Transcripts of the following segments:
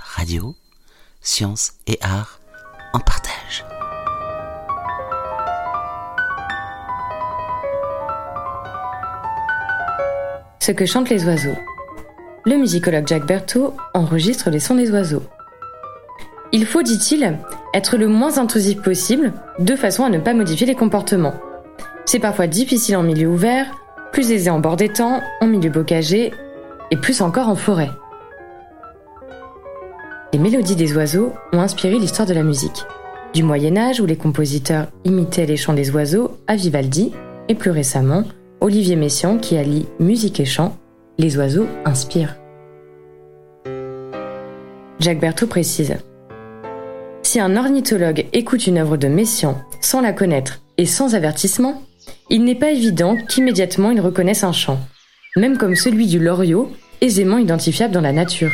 Radio, Sciences et Arts en partage. Ce que chantent les oiseaux. Le musicologue Jacques Berthaud enregistre les sons des oiseaux. Il faut, dit-il, être le moins intrusif possible, de façon à ne pas modifier les comportements. C'est parfois difficile en milieu ouvert, plus aisé en bord d'étang, en milieu bocagé, et plus encore en forêt. Les mélodies des oiseaux ont inspiré l'histoire de la musique. Du Moyen Âge où les compositeurs imitaient les chants des oiseaux à Vivaldi, et plus récemment, Olivier Messiaen qui allie musique et chant, les oiseaux inspirent. Jacques Berthaud précise Si un ornithologue écoute une œuvre de Messiaen sans la connaître et sans avertissement, il n'est pas évident qu'immédiatement il reconnaisse un chant, même comme celui du loriot, aisément identifiable dans la nature.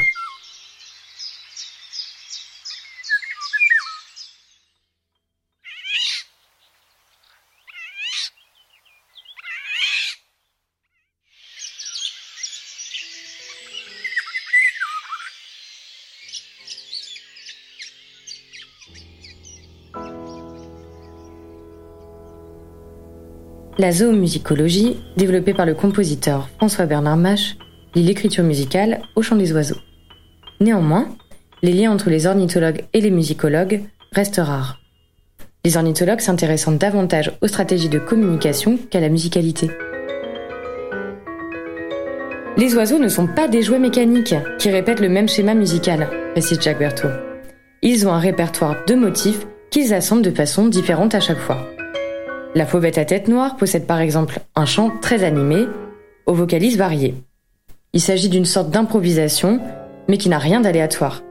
La zoomusicologie, développée par le compositeur François Bernard Mache, lie l'écriture musicale au chant des oiseaux. Néanmoins, les liens entre les ornithologues et les musicologues restent rares. Les ornithologues s'intéressant davantage aux stratégies de communication qu'à la musicalité. Les oiseaux ne sont pas des jouets mécaniques qui répètent le même schéma musical, précise Jacques Berthaud. Ils ont un répertoire de motifs qu'ils assemblent de façon différente à chaque fois. La fauvette à tête noire possède par exemple un chant très animé, aux vocalises variées. Il s'agit d'une sorte d'improvisation, mais qui n'a rien d'aléatoire.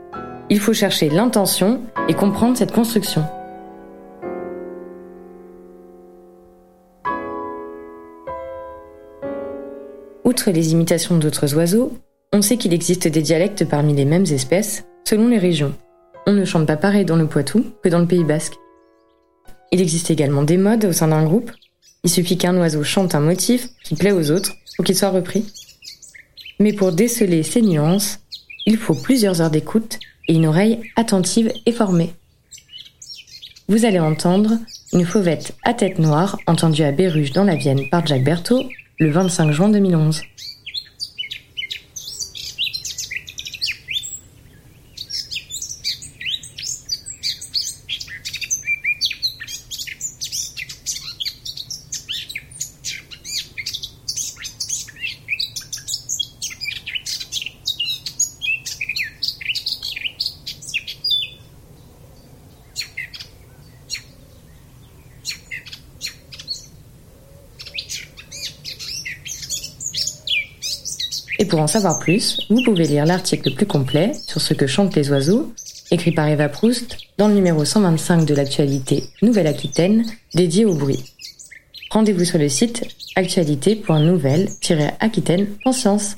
Il faut chercher l'intention et comprendre cette construction. Outre les imitations d'autres oiseaux, on sait qu'il existe des dialectes parmi les mêmes espèces, selon les régions. On ne chante pas pareil dans le Poitou que dans le Pays basque. Il existe également des modes au sein d'un groupe. Il suffit qu'un oiseau chante un motif qui plaît aux autres pour qu'il soit repris. Mais pour déceler ces nuances, il faut plusieurs heures d'écoute et une oreille attentive et formée. Vous allez entendre une fauvette à tête noire entendue à Béruges dans la Vienne par Jacques Berthaud le 25 juin 2011. Et pour en savoir plus, vous pouvez lire l'article plus complet sur ce que chantent les oiseaux, écrit par Eva Proust dans le numéro 125 de l'actualité Nouvelle-Aquitaine, dédié au bruit. Rendez-vous sur le site actualité.nouvelle-aquitaine.science.